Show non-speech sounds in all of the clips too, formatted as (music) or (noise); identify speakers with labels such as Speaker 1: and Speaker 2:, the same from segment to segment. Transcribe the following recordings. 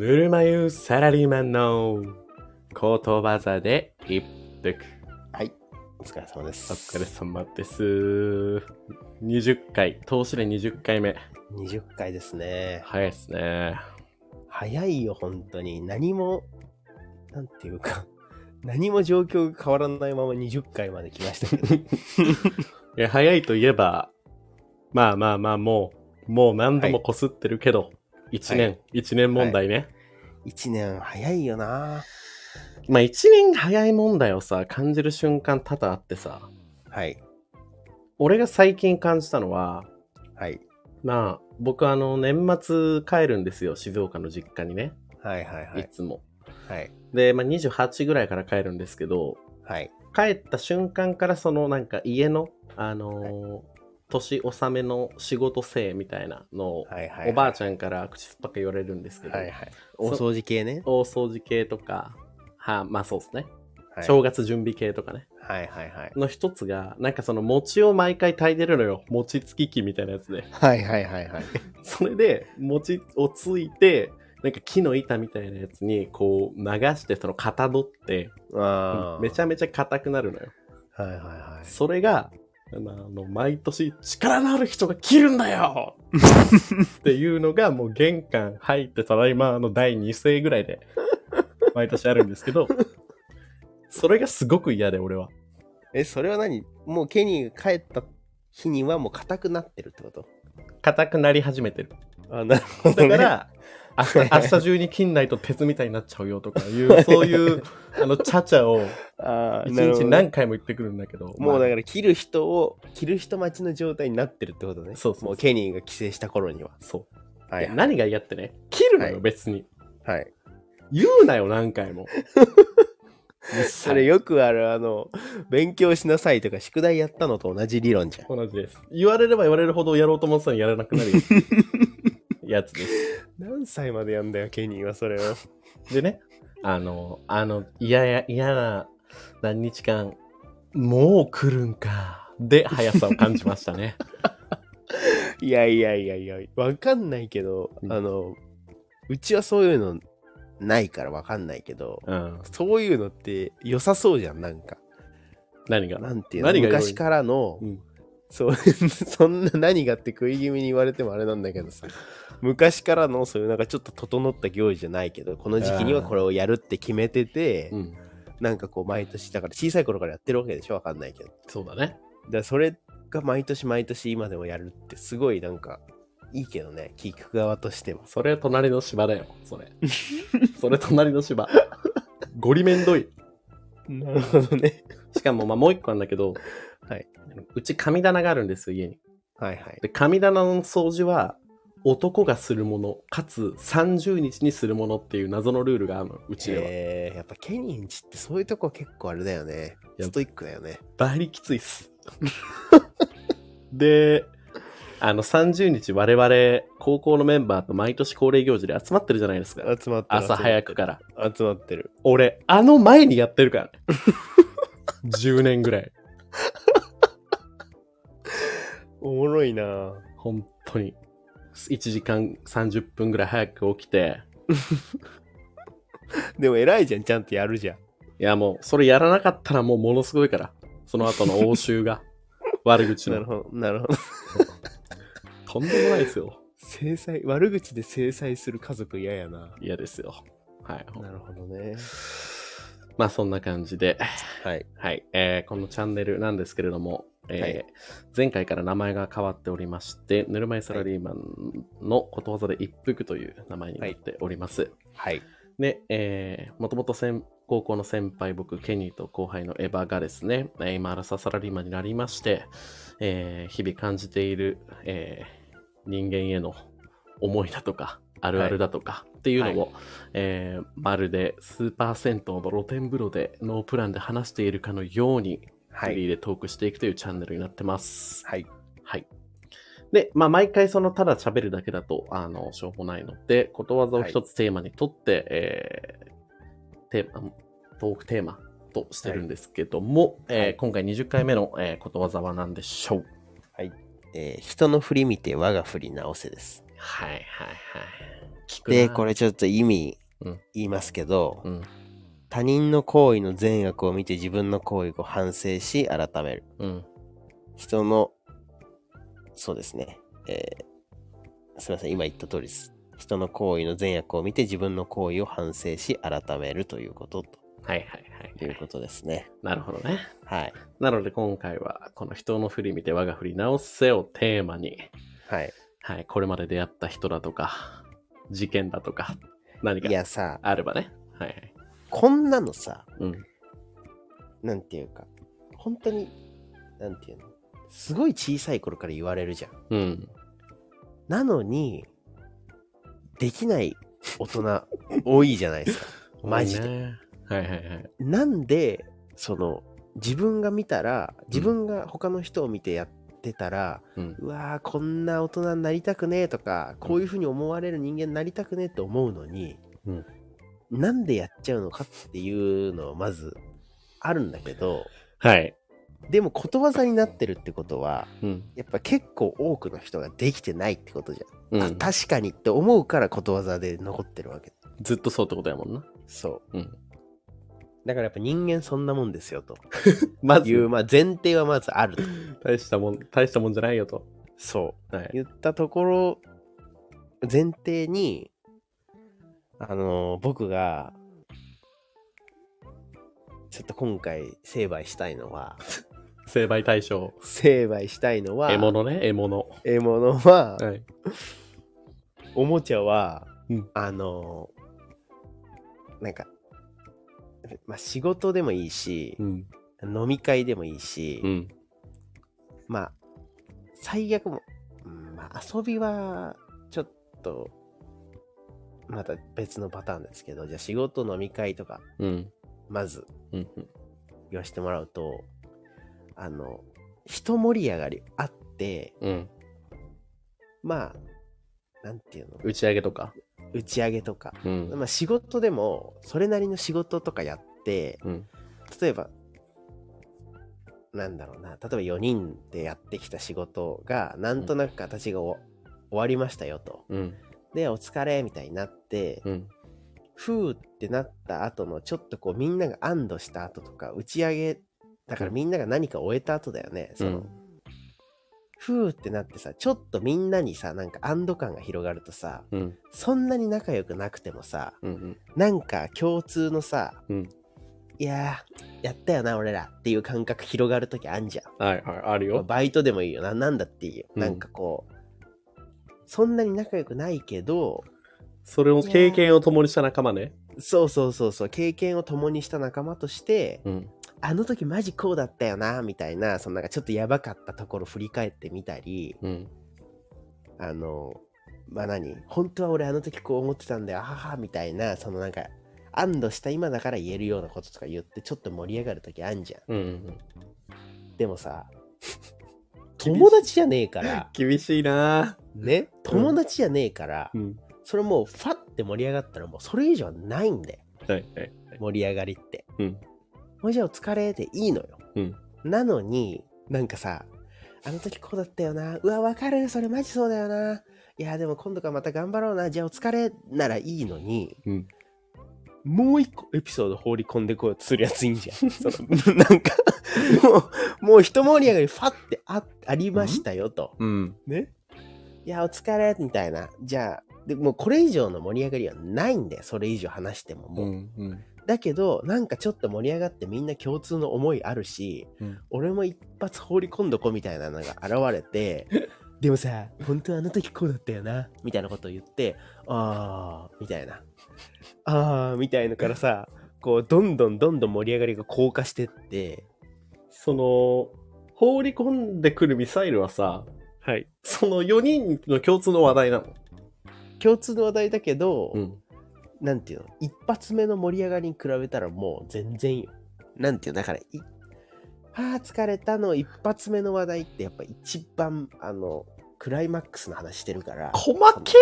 Speaker 1: ぬるま湯サラリーマンのことわざで一服。
Speaker 2: はい。お疲れ様で
Speaker 1: お
Speaker 2: す。
Speaker 1: 疲れ様です。20回、投資で20回目。
Speaker 2: 20回ですね。
Speaker 1: 早いですね。
Speaker 2: 早いよ、本当に。何も、なんていうか、(laughs) 何も状況が変わらないまま20回まで来ましたけど。(laughs)
Speaker 1: いや、早いといえば、まあまあまあ、もう、もう何度もこすってるけど、1年、1年問題ね。
Speaker 2: 1年早いよな
Speaker 1: まあ1年早い問題をさ、感じる瞬間多々あってさ、
Speaker 2: はい。
Speaker 1: 俺が最近感じたのは、
Speaker 2: はい。
Speaker 1: まあ、僕あの、年末帰るんですよ、静岡の実家にね。
Speaker 2: はいはいはいい。
Speaker 1: つも。
Speaker 2: はい。
Speaker 1: で、まあ28ぐらいから帰るんですけど、
Speaker 2: はい。
Speaker 1: 帰った瞬間からそのなんか家の、あのー年納めの仕事せえみたいなのを、
Speaker 2: はいはい。
Speaker 1: おばあ
Speaker 2: ち
Speaker 1: ちゃんから口酸っぱく言われるんですけど、
Speaker 2: はいはい。お掃除系ね。
Speaker 1: 大掃除系とか、はまあそうですね、
Speaker 2: はい
Speaker 1: 正月準備系とかね。
Speaker 2: はいはいはい。
Speaker 1: の一つが、なんかその餅を毎回炊いてるのよ。餅つき機みたいなやつで。
Speaker 2: はいはいはいはい。(laughs)
Speaker 1: それで、餅をついて、なんか木の板みたいなやつにこう流してそのかたどって。めちゃめちゃ硬くなるのよ。
Speaker 2: はいはいはい。
Speaker 1: それが、あの、毎年力のある人が切るんだよ (laughs) っていうのがもう玄関入ってただいまの第2声ぐらいで毎年あるんですけど、(laughs) それがすごく嫌で俺は。
Speaker 2: え、それは何？もうケニーが帰った日にはもう硬くなってるってこと？
Speaker 1: 硬くなり始めてる。
Speaker 2: あ、なるほど、ね。
Speaker 1: だから、明日、(laughs) 明日中に切んないと鉄みたいになっちゃうよとかいう、(laughs) そういう、あの、ちゃちゃを一日何回も言ってくるんだけど。
Speaker 2: もうだ
Speaker 1: ら、
Speaker 2: から切る人を、切る人待ちの状態になってるってことね。
Speaker 1: そうそう
Speaker 2: もうケニーが帰省した頃には。
Speaker 1: そう。
Speaker 2: はい
Speaker 1: 何が嫌ってね、切るのよ、
Speaker 2: はい
Speaker 1: 別に。
Speaker 2: はい。
Speaker 1: 言うなよ、何回も。(laughs)
Speaker 2: それよくある、あの、勉強しなさいとか宿題やったのと同じ理論じゃん。
Speaker 1: 同じです。言われれば言われるほどやろうと思ってたのにやらなくなるやつです。
Speaker 2: 何歳までやんだよ、ケニーはそれを。(laughs)
Speaker 1: でね、あの、あの、嫌や、嫌な何日間、もう来るんか。で、速さを感じましたね。(laughs)
Speaker 2: いやいやいやいや、わかんないけど、
Speaker 1: うん
Speaker 2: あの、うちはそういうのないからわかんないけど、
Speaker 1: うん。
Speaker 2: そういうのって良さそうじゃん、なんか。
Speaker 1: 何が？
Speaker 2: なんていうの昔からの、
Speaker 1: うん
Speaker 2: そう、(laughs) そんな何がって食い気味に言われてもあれなんだけどさ、昔からのそういうなんかちょっと整った行事じゃないけど、この時期にはこれをやるって決めてて、
Speaker 1: うん。
Speaker 2: なんかこう毎年、だから小さい頃からやってるわけでしょ？わかんないけど。
Speaker 1: そうだね。
Speaker 2: らそれが毎年毎年今でもやるってすごいなんかいいけどね、聞く側としても。
Speaker 1: それ隣の芝だよ、それ。(laughs) それ隣の芝。ゴリめんどい。
Speaker 2: なるほどね。
Speaker 1: しかも、まあ、もう一個なんだけど、
Speaker 2: はい。
Speaker 1: うち神棚があるんですよ、家に。
Speaker 2: はいはい。
Speaker 1: で、神棚の掃除は、男がするもの、かつ30日にするものっていう謎のルールがあるの、うちでは。
Speaker 2: えー、やっぱケニーんちってそういうとこ結構あれだよね。ストイックだよね。
Speaker 1: バリきついっす。で、あの、30日我々、高校のメンバーと毎年恒例行事で集まってるじゃないですか。
Speaker 2: 集まってる。
Speaker 1: 朝早くから。
Speaker 2: ら。集まってる。
Speaker 1: 俺、あの前にやってるからね。10年ぐらい。(laughs)
Speaker 2: おもろいな
Speaker 1: 本当に。1時間30分ぐらい早く起きて、(laughs)
Speaker 2: でも偉いじゃん、ちゃんとやるじゃん。
Speaker 1: いやもう、それやらなかったらもうものすごいから。その後の応酬が。(laughs) 悪口の。
Speaker 2: なるほど、なるほど。(laughs)
Speaker 1: とんでもないですよ。
Speaker 2: 制裁、悪口で制裁する家族嫌やな。
Speaker 1: 嫌ですよ。はい。
Speaker 2: なるほどね。
Speaker 1: まあそんな感じで。
Speaker 2: はい。
Speaker 1: はい、えーこのチャンネルなんですけれども、えー
Speaker 2: はい
Speaker 1: 前回から名前が変わっておりまして、ぬるま湯サラリーマンのことわざで一服という名前になっております。
Speaker 2: はい。
Speaker 1: で、えー、もともと先高校の先輩、僕、ケニーと後輩のエヴァがですね、えー今、アラサーサラリーマンになりまして、えー日々感じている、えー人間への思いだとか、あるあるだとかっていうのを、
Speaker 2: は
Speaker 1: えーまるでスーパー銭湯の露天風呂でノープランで話しているかのように、
Speaker 2: はい。
Speaker 1: フリーでトークしていくというチャンネルになってます。
Speaker 2: はい。
Speaker 1: はい。で、まあ、毎回その、ただ喋るだけだと、あの、しょうもないので、ことわざを一つテーマにとって、えーテーマ、トークテーマとしてるんですけども、えー
Speaker 2: はい
Speaker 1: 今回20回目の、えーことわざは何でしょう？
Speaker 2: えー人の振り見て我が振り直せです。
Speaker 1: はいはいはい。
Speaker 2: で、これちょっと意味
Speaker 1: うん
Speaker 2: 言いますけど、
Speaker 1: うん。
Speaker 2: 他人の行為の善悪を見て自分の行為を反省し改める。
Speaker 1: うん。
Speaker 2: 人の、そうですね。えーすみません、今言った通りです。人の行為の善悪を見て自分の行為を反省し改めるということと
Speaker 1: はいはいはい。
Speaker 2: いうことですね。
Speaker 1: なるほどね。
Speaker 2: はい。
Speaker 1: なので今回は、この人の振り見て我が振り直せをテーマに、
Speaker 2: はい。
Speaker 1: はい、これまで出会った人だとか、事件だとか、何か
Speaker 2: いやさ、
Speaker 1: あればね。はいはい。
Speaker 2: こんなのさ、
Speaker 1: うん。
Speaker 2: なんていうか、本当に、なんていうの、すごい小さい頃から言われるじゃん。
Speaker 1: うん。
Speaker 2: なのに、できない大人多いじゃないですか。(laughs) マジで。
Speaker 1: ね。はいはいはい。
Speaker 2: なんで、その、自分が見たら、自分が他の人を見てやってたら、
Speaker 1: うん。
Speaker 2: うわーこんな大人になりたくねえとか、こういうふうに思われる人間になりたくねえって思うのに、
Speaker 1: うん
Speaker 2: なんでやっちゃうのかっていうのはまずあるんだけど、
Speaker 1: はい。
Speaker 2: でもことわざになってるってことは、
Speaker 1: うん。
Speaker 2: やっぱ結構多くの人ができてないってことじゃん。
Speaker 1: うん
Speaker 2: あ確かにって思うからことわざで残ってるわけ。
Speaker 1: ずっとそうってことやもんな。
Speaker 2: そう。
Speaker 1: うん。
Speaker 2: だからやっぱ人間そんなもんですよと (laughs)
Speaker 1: ま
Speaker 2: いう、まあ前提はまずあると。
Speaker 1: 大したもん、大したもんじゃないよと。
Speaker 2: そう。
Speaker 1: はい。
Speaker 2: 言ったところ、前提に、あの僕が、ちょっと今回成敗したいのは、(laughs)
Speaker 1: 成敗対象。
Speaker 2: 成敗したいのは、
Speaker 1: 獲物ね、獲物。
Speaker 2: 獲物は、
Speaker 1: はい。
Speaker 2: おもちゃは、
Speaker 1: うん
Speaker 2: あのなんか、まあ、仕事でもいいし
Speaker 1: う、ん。
Speaker 2: 飲み会でもいいし、
Speaker 1: うん。
Speaker 2: まあ、最悪も、うんまあ、遊びは、ちょっと、また別のパターンですけど、じゃあ仕事飲み会とか、
Speaker 1: うん。
Speaker 2: まず
Speaker 1: うん。
Speaker 2: 言わせてもらうと、あの、一盛り上がりあって、
Speaker 1: うん。
Speaker 2: まあ、なんていうの、
Speaker 1: 打ち上げとか？
Speaker 2: 打ち上げとか、
Speaker 1: うん。
Speaker 2: まあ仕事でも、それなりの仕事とかやって、
Speaker 1: うん。
Speaker 2: 例えば、なんだろうな、例えば4人でやってきた仕事が、なんとなく形がお終わりましたよと。
Speaker 1: うん。
Speaker 2: で、お疲れみたいになって、
Speaker 1: うん。
Speaker 2: ふーってなった後の、ちょっとこうみんなが安堵した後とか、打ち上げ、だからみんなが何か終えた後だよね。その、
Speaker 1: うん
Speaker 2: ふーってなってさ、ちょっとみんなにさ、なんか安堵感が広がるとさ、
Speaker 1: うん。
Speaker 2: そんなに仲良くなくてもさ、
Speaker 1: うん。
Speaker 2: なんか共通のさ、
Speaker 1: うん。
Speaker 2: いやー、やったよな、俺らっていう感覚広がるときあんじゃん。
Speaker 1: はいはい。あるよ。
Speaker 2: バイトでもいいよな、なんだっていいよ。
Speaker 1: うん
Speaker 2: なんかこう、そんなに仲良くないけど、
Speaker 1: それを経験を共にした仲間ね。
Speaker 2: そうそうそうそう、経験を共にした仲間として、
Speaker 1: うん。
Speaker 2: あの時マジこうだったよな、みたいな、そのなんかちょっとやばかったところ振り返ってみたり、
Speaker 1: うん。
Speaker 2: あの、まあ何？本当は俺あの時こう思ってたんだよ、あはは、みたいな、そのなんか、安堵した今だから言えるようなこととか言ってちょっと盛り上がる時あんじゃん。
Speaker 1: うんうん。
Speaker 2: でもさ、(laughs) 友達じゃねえから、
Speaker 1: 厳しいな
Speaker 2: ね、友達じゃねえから、
Speaker 1: うん。
Speaker 2: それもうファッて盛り上がったらもうそれ以上はないんだよ。
Speaker 1: はいはい。
Speaker 2: 盛り上がりって。
Speaker 1: うん。
Speaker 2: もうじゃあお疲れでいいのよ。
Speaker 1: うん。
Speaker 2: なのに、なんかさ、あの時こうだったよな。うわ、わかる。それマジそうだよな。いや、でも今度からまた頑張ろうな。じゃあお疲れならいいのに、
Speaker 1: うん。
Speaker 2: もう一個エピソード放り込んでこようとするやついいんじゃん。その (laughs) なんか、もう、もう一盛り上がりファってあありましたよと。
Speaker 1: うん。
Speaker 2: ね。いや、お疲れみたいな。じゃあ、でもうこれ以上の盛り上がりはないんだよ。それ以上話してももう。
Speaker 1: うん。うん。
Speaker 2: だけど、なんかちょっと盛り上がってみんな共通の思いあるし、
Speaker 1: うん
Speaker 2: 俺も一発放り込んどこみたいなのが現れて、(laughs) でもさ、本当はあの時こうだったよな、みたいなことを言って、あー、みたいな。あー、みたいのからさ、こう、どんどんどんどん盛り上がりが高化してって、
Speaker 1: その、放り込んでくるミサイルはさ、
Speaker 2: はい。
Speaker 1: その4人の共通の話題なの？
Speaker 2: 共通の話題だけど、
Speaker 1: ん。
Speaker 2: なんていうの、一発目の盛り上がりに比べたらもう全然よ。なんていうの、だから、いあー疲れたの。一発目の話題ってやっぱ一番、あの、クライマックスの話してるから。
Speaker 1: 細け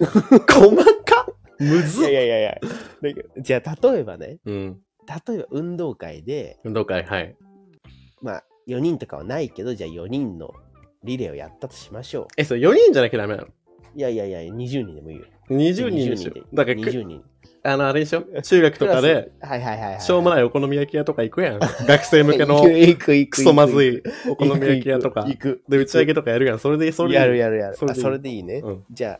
Speaker 1: ー！細かむずっ！
Speaker 2: いやいやいやじゃあ、例えばね、
Speaker 1: うん。
Speaker 2: 例えば運動会で、
Speaker 1: 運動会、はい。
Speaker 2: まあ、4人とかはないけど、じゃあ4人のリレーをやったとしましょ
Speaker 1: え、それ4人じゃなきゃダメなの？
Speaker 2: う。いやいやいや、20人でもいいよ。
Speaker 1: 20人でしょ？
Speaker 2: で。
Speaker 1: だからく、
Speaker 2: 20人。
Speaker 1: あの、あれでしょ？中学とかで、
Speaker 2: はいはいはいはい。
Speaker 1: しょうもないお好み焼き屋とか行くやん。(laughs) 学生向けの (laughs)
Speaker 2: 行く行く行く
Speaker 1: クソまずいお好み焼き屋とか
Speaker 2: 行。く。
Speaker 1: で、打ち上げとかやるやん。それで、それで。
Speaker 2: やるやるやる。あ、
Speaker 1: それでいい
Speaker 2: それでいいね。
Speaker 1: うん
Speaker 2: じゃ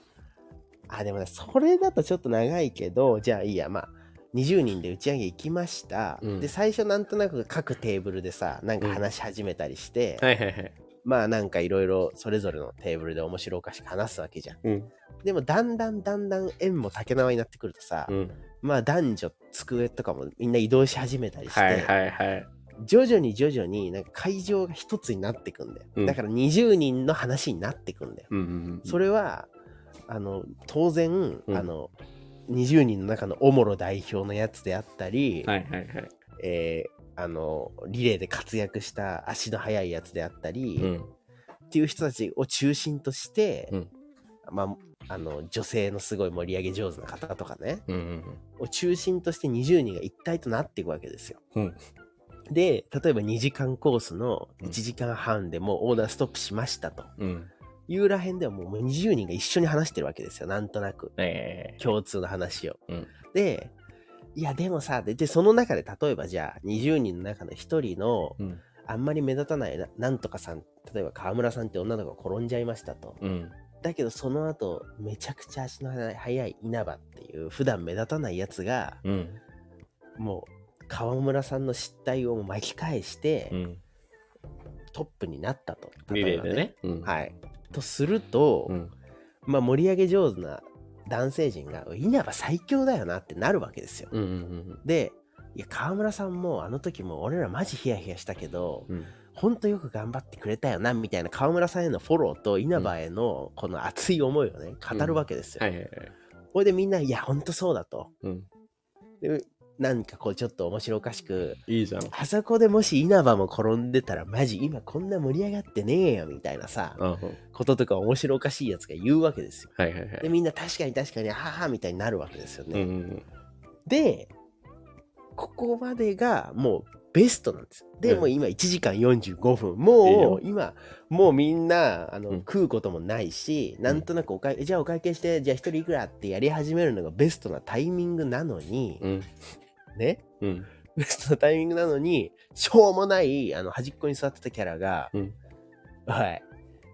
Speaker 2: あ、あ、でもね、それだとちょっと長いけど、じゃあいいや、まあ、20人で打ち上げ行きました。
Speaker 1: うん
Speaker 2: で、最初なんとなく各テーブルでさ、なんか話し始めたりして、
Speaker 1: はいはいはい。
Speaker 2: まあなんかいろいろそれぞれのテーブルで面白おかしく話すわけじゃん。
Speaker 1: うん。
Speaker 2: でもだんだんだんだん縁も竹縄になってくるとさ、
Speaker 1: うん。
Speaker 2: まあ男女机とかもみんな移動し始めたりして、
Speaker 1: はいはいはい。
Speaker 2: 徐々に徐々になんか会場が一つになってくんだよ。
Speaker 1: うん
Speaker 2: だから20人の話になってくんだよ。
Speaker 1: うんうんうん。
Speaker 2: それはあの当然、
Speaker 1: うん
Speaker 2: あの20人の中のオモロ代表のやつであったり、
Speaker 1: はいはいはい。
Speaker 2: えーあのリレーで活躍した足の速いやつであったり、
Speaker 1: うん。
Speaker 2: っていう人たちを中心として、
Speaker 1: うん
Speaker 2: まあ、あの女性のすごい盛り上げ上手な方とかね
Speaker 1: うんうん
Speaker 2: を中心として20人が一体となっていくわけですよ。
Speaker 1: うん
Speaker 2: で例えば2時間コースの
Speaker 1: うん
Speaker 2: 1時間半でもうオーダーストップしましたと
Speaker 1: うん。うん。
Speaker 2: いうらへんではもう20人が一緒に話してるわけですよなんとなく
Speaker 1: ええ。
Speaker 2: 共通の話を。
Speaker 1: うん
Speaker 2: でいやでもさででその中で例えばじゃあ20人の中の1人の
Speaker 1: うん。
Speaker 2: あんまり目立たないななんとかさん例えば川村さんって女の子が転んじゃいましたと。
Speaker 1: うん。
Speaker 2: だけどその後めちゃくちゃ足の速い稲葉っていう普段目立たないやつが
Speaker 1: うん。
Speaker 2: もう川村さんの失態を巻き返して
Speaker 1: うん。
Speaker 2: トップになったと。
Speaker 1: リレーで
Speaker 2: 例えば
Speaker 1: ね。うん。
Speaker 2: はい。とすると、
Speaker 1: うん。
Speaker 2: まあ盛り上げ上手な男性陣が稲葉最強だよなってなるわけですよ。
Speaker 1: うんうん
Speaker 2: で、いや川村さんもあの時も俺らマジヒヤヒヤしたけど、
Speaker 1: うん。
Speaker 2: ほんとよく頑張ってくれたよなみたいな川村さんへのフォローと稲葉へのこの熱い思いをね語るわけですよ。
Speaker 1: はいはいはい。
Speaker 2: これでみんな、いや、ほんとそうだと。
Speaker 1: うん。
Speaker 2: でなんかこう、ちょっと面白おかしく、
Speaker 1: いいじゃん。
Speaker 2: あそこでもし稲葉も転んでたら、マジ今こんな盛り上がってねえよ、みたいなさ、
Speaker 1: うん。
Speaker 2: こととか面白おかしいやつが言うわけですよ。
Speaker 1: はいはいはい。
Speaker 2: で、みんな確かに確かに、ははみたいになるわけですよね。
Speaker 1: うんうん
Speaker 2: で、ここまでがもうベストなんです。で、
Speaker 1: うん
Speaker 2: もう今1時間45分。も
Speaker 1: よ
Speaker 2: う今、もうみんなあの、
Speaker 1: うん
Speaker 2: 食うこともないし、なんとなくお会、じゃあお会計して、じゃあ一人いくらってやり始めるのがベストなタイミングなのに、
Speaker 1: うん。
Speaker 2: ね、
Speaker 1: うん。
Speaker 2: ベストなタイミングなのに、しょうもないあの端っこに座ってたキャラが、
Speaker 1: うん
Speaker 2: おい、っ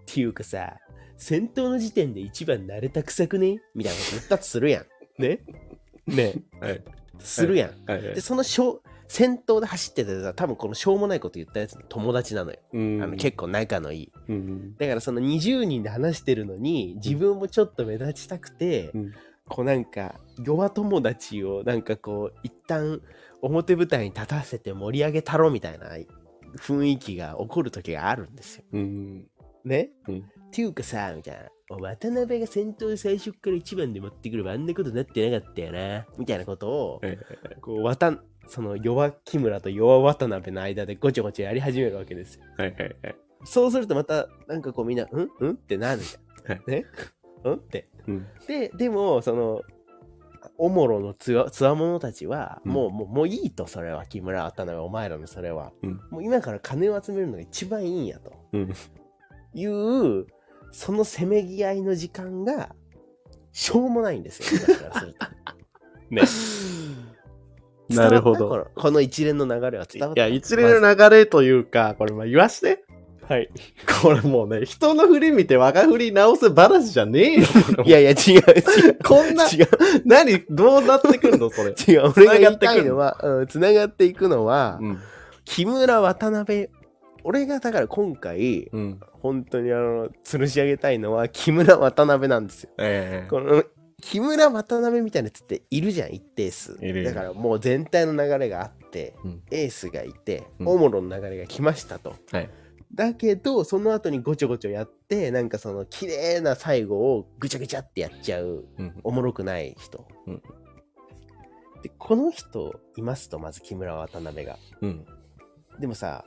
Speaker 2: ていうかさ、戦闘の時点で一番慣れたくさくね？みたいなこと言ったとするやん。ね？(laughs) ね
Speaker 1: はい。
Speaker 2: するやん。
Speaker 1: はいはい
Speaker 2: で、。そのしょう先頭で走ってたやつは多分このしょうもないこと言ったやつの友達なのよ。
Speaker 1: うん
Speaker 2: あの結構仲のいい。
Speaker 1: うん。
Speaker 2: だからその20人で話してるのに自分もちょっと目立ちたくて、
Speaker 1: うん
Speaker 2: こうなんか弱友達をなんかこう一旦表舞台に立たせて盛り上げたろみたいな雰囲気が起こる時があるんですよ。
Speaker 1: うん。
Speaker 2: ね、
Speaker 1: うん
Speaker 2: っていうかさみたいな。お渡辺が先頭で最初から一番で持ってくればあんなことになってなかったよなみたいなことをこう渡その弱木村と弱渡辺の間でごちゃごちゃやり始めるわけですよ。
Speaker 1: はいはいはい。
Speaker 2: そうするとまたなんかこうみんな、うん？うん？ってなるじゃん。
Speaker 1: はい
Speaker 2: ね？うん？って。
Speaker 1: うん。
Speaker 2: で、でも、その、おもろのつわつわものたちは、
Speaker 1: うん
Speaker 2: もう、もう、もういいと、それは、木村渡辺、お前らのそれは。
Speaker 1: うん
Speaker 2: もう今から金を集めるのが一番いいんやと
Speaker 1: うん。
Speaker 2: いう、そのせめぎ合いの時間が、しょうもないんですよ、私からすると。(laughs) ね。
Speaker 1: なるほど。
Speaker 2: この一連の流れは伝わった？
Speaker 1: いや、一連の流れというか、これまあ言わして。
Speaker 2: はい。
Speaker 1: これもうね、人の振り見て我が振り直す話じゃねえよ。(laughs)
Speaker 2: いやいや、違う、違う。
Speaker 1: こんな、
Speaker 2: 違う。
Speaker 1: 何どうなってくるの？それ。(laughs)
Speaker 2: 違う、俺が言いたいのは、うん、つながっていくのは、
Speaker 1: うん。
Speaker 2: 木村渡辺、俺がだから今回、
Speaker 1: うん。
Speaker 2: 本当にあの、吊るし上げたいのは、木村渡辺なんですよ。
Speaker 1: ええ
Speaker 2: この、木村渡辺みたいなやつっているじゃん、一定数。
Speaker 1: いる
Speaker 2: だからもう全体の流れがあって、
Speaker 1: うん
Speaker 2: エースがいて、
Speaker 1: うん
Speaker 2: オモロの流れが来ましたと。
Speaker 1: はい。
Speaker 2: だけど、その後にごちょごちょやって、なんかその、綺麗な最後をぐちゃぐちゃってやっちゃう、
Speaker 1: うん。
Speaker 2: おもろくない人。
Speaker 1: うん
Speaker 2: で、この人いますと、まず木村渡辺が。
Speaker 1: うん。
Speaker 2: でもさ、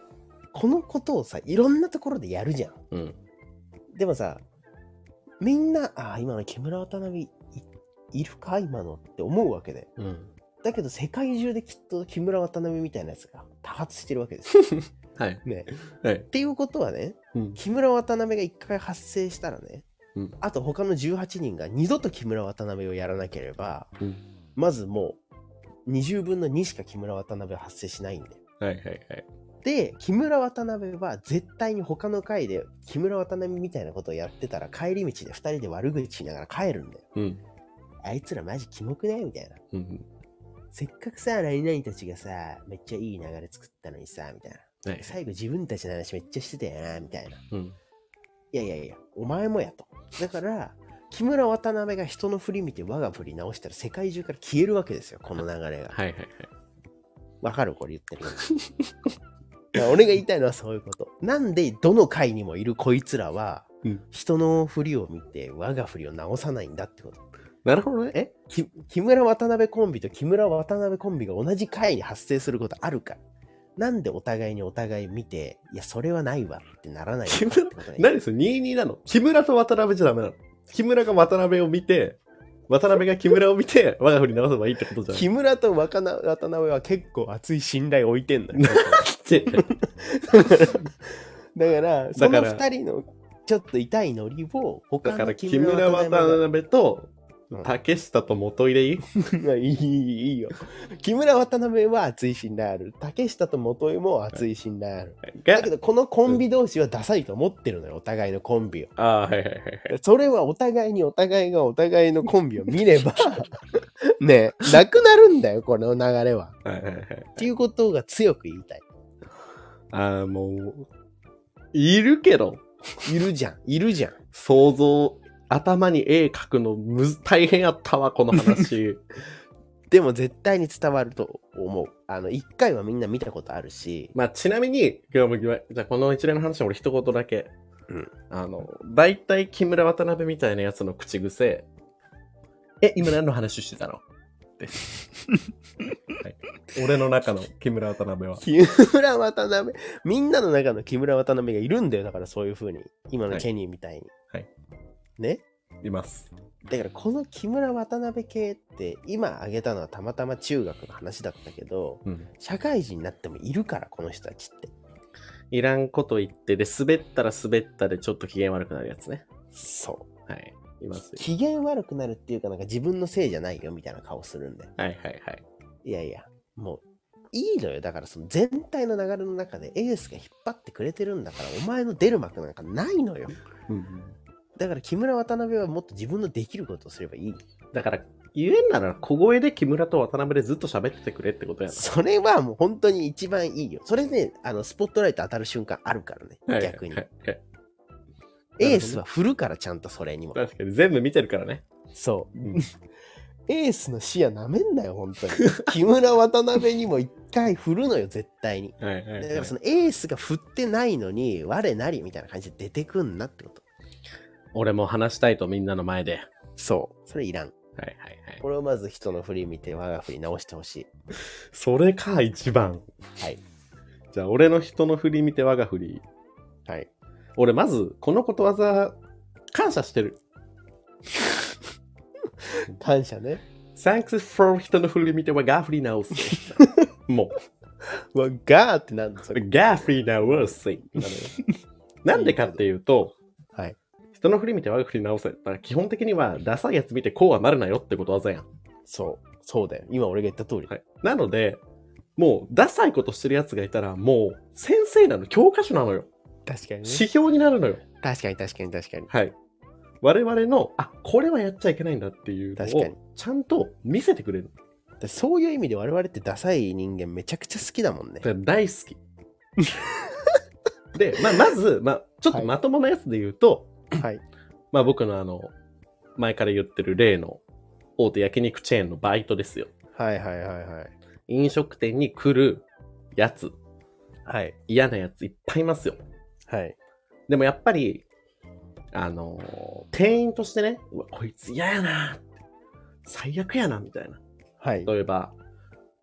Speaker 2: このことをさ、いろんなところでやるじゃん。
Speaker 1: うん。
Speaker 2: でもさ、みんな、ああ、今の木村渡辺いいるか？今のって思うわけで。
Speaker 1: うん。
Speaker 2: だけど世界中できっと木村渡辺みたいなやつが多発してるわけですよ。(laughs)
Speaker 1: はい。
Speaker 2: ね。
Speaker 1: はい
Speaker 2: っ。ていうことはね、
Speaker 1: うん。
Speaker 2: 木村渡辺が一回発生したらね、
Speaker 1: うん
Speaker 2: あと他の18人が二度と木村渡辺をやらなければ、
Speaker 1: うん
Speaker 2: まずもう20分の2しか木村渡辺は発生しないんだよ。
Speaker 1: はいはいはい。
Speaker 2: で、木村渡辺は絶対に他の回で木村渡辺みたいなことをやってたら帰り道で2人で悪口言いながら帰るんだよ。
Speaker 1: うん。
Speaker 2: あいつらマジキモくないみたいな。
Speaker 1: うん。
Speaker 2: せっかくさ、何々たちがさ、めっちゃいい流れ作ったのにさ、みたいな。
Speaker 1: はい。
Speaker 2: 最後自分たちの話めっちゃしてたよな、みたいな。
Speaker 1: うん。
Speaker 2: いやいやいや、お前もやと。だから、木村渡辺が人の振り見て我が振り直したら世界中から消えるわけですよ、この流れが。
Speaker 1: はいはいはい。
Speaker 2: わかるこれ言ってる (laughs) 俺が言いたいのはそういうこと。なんでどの回にもいるこいつらは、
Speaker 1: うん
Speaker 2: 人の振りを見て我が振りを直さないんだってこと。
Speaker 1: なるほどね。
Speaker 2: え？き木村渡辺コンビと木村渡辺コンビが同じ回に発生することあるかなんでお互いにお互い見て、いや、それはないわってならないのかってことね (laughs)
Speaker 1: 何それ ?22 なの？木村と渡辺じゃダメなの？木村が渡辺を見て、渡辺が木村を見て、我が振り直せばいいってことじゃん。
Speaker 2: 木村と渡辺は結構熱い信頼を置いてんのよ。(laughs) だから、その
Speaker 1: だから
Speaker 2: 二人のちょっと痛いノリを、他
Speaker 1: だから
Speaker 2: の
Speaker 1: 木村渡
Speaker 2: が
Speaker 1: 辺と
Speaker 2: うん
Speaker 1: 竹下と元井でいい？(laughs)
Speaker 2: まあいい、よ。木村渡辺は熱い信頼ある。竹下と元井も熱い信頼ある。
Speaker 1: が
Speaker 2: だけど、このコンビ同士はダサいと思ってるのよ、お互いのコンビを。
Speaker 1: ああ、はいはいはいはい。
Speaker 2: それはお互いにお互いがお互いのコンビを見れば、(laughs) ねえ、なくなるんだよ、この流れは。
Speaker 1: はいはいはい。
Speaker 2: っていうことが強く言いたい。
Speaker 1: ああ、もう、いるけど、
Speaker 2: いるじゃん、いるじゃん。
Speaker 1: 想像、頭に絵描くのむず、大変やったわ、この話。(laughs)
Speaker 2: でも絶対に伝わると思う。あの、一回はみんな見たことあるし、
Speaker 1: まあ、ちなみに、今日もじゃあこの一連の話は俺一言だけ。
Speaker 2: うん
Speaker 1: あの、大体木村渡辺みたいなやつの口癖、え、今何の話してたの？です、(laughs) はい。俺の中の木村渡辺は。(laughs)
Speaker 2: 木村渡辺、みんなの中の木村渡辺がいるんだよ。だからそういう風に。今のケニーみたいに。
Speaker 1: はい
Speaker 2: ね
Speaker 1: います。
Speaker 2: だからこの木村渡辺系って今挙げたのはたまたま中学の話だったけど
Speaker 1: うん。
Speaker 2: 社会人になってもいるからこの人たちって
Speaker 1: いらんこと言って、で、滑ったら滑ったでちょっと機嫌悪くなるやつね。
Speaker 2: そう
Speaker 1: はい。いますよ。
Speaker 2: 機嫌悪くなるっていうかなんか自分のせいじゃないよみたいな顔するんだよ
Speaker 1: はいはいはい。
Speaker 2: いやいやもういいのよだからその全体の流れの中でエースが引っ張ってくれてるんだからお前の出る幕なんかないのよ
Speaker 1: うん
Speaker 2: だから木村渡辺はもっと自分のできることをすればいい
Speaker 1: だから、言えんなら小声で木村と渡辺でずっと喋っててくれってことや
Speaker 2: それはもう本当に一番いいよそれで、あのスポットライト当たる瞬間あるからね
Speaker 1: な。
Speaker 2: 逆に
Speaker 1: はいはいはい
Speaker 2: エースは振るからちゃんとそれにも。
Speaker 1: 確かに全部見てるからね。
Speaker 2: そう。
Speaker 1: うん (laughs)
Speaker 2: エースの視野なめんなよ、本当に。(laughs) 木村渡辺にも一回振るのよ、絶対に。
Speaker 1: はいはい、はい。
Speaker 2: だからそのエースが振ってないのに、我なりみたいな感じで出てくんなってこと。
Speaker 1: 俺も話したいとみんなの前で。
Speaker 2: そう。それいらん。
Speaker 1: はいはいはい。
Speaker 2: これをまず人の振り見て、我が振り直してほしい。
Speaker 1: それか、一番。
Speaker 2: はい。
Speaker 1: じゃあ、俺の人の振り見て我が振り。
Speaker 2: はい。
Speaker 1: 俺、まず、このことわざ、感謝してる。
Speaker 2: 感謝ね。
Speaker 1: Thanks for 人の振り見て我が振り直す。(laughs) も
Speaker 2: うわ、ガーってなんだ、それ。
Speaker 1: う、が振り直す。なんでかっていうと、
Speaker 2: はい。
Speaker 1: 人の振り見て我が振り直せ。だから基本的には、ダサいやつ見てこうはなるなよってことわざやん。
Speaker 2: そう。そうだよ。今俺が言った通り。
Speaker 1: はい。なので、もう、ダサいことしてるやつがいたら、もう、先生なの、教科書なのよ。
Speaker 2: 確かにね。
Speaker 1: 指標になるのよ。
Speaker 2: 確かに確かに確かに。
Speaker 1: はい。我々の、あ、これはやっちゃいけないんだっていうのを、ちゃんと見せてくれる。
Speaker 2: でそういう意味で我々ってダサい人間めちゃくちゃ好きだもんね
Speaker 1: 大好き。(laughs) で、まあ、まず、まあ、ちょっと
Speaker 2: はい
Speaker 1: まともなやつで言うと、
Speaker 2: はい。(laughs)
Speaker 1: まあ、僕のあの、前から言ってる例の大手焼肉チェーンのバイトですよ。
Speaker 2: はいはいはいはい。
Speaker 1: 飲食店に来るやつ、
Speaker 2: はい。
Speaker 1: 嫌なやついっぱいいますよ。
Speaker 2: はい。
Speaker 1: でもやっぱり、あのー店員としてね、うわ、こいつ嫌やな最悪やな、みたいな。
Speaker 2: はい。
Speaker 1: 例えば、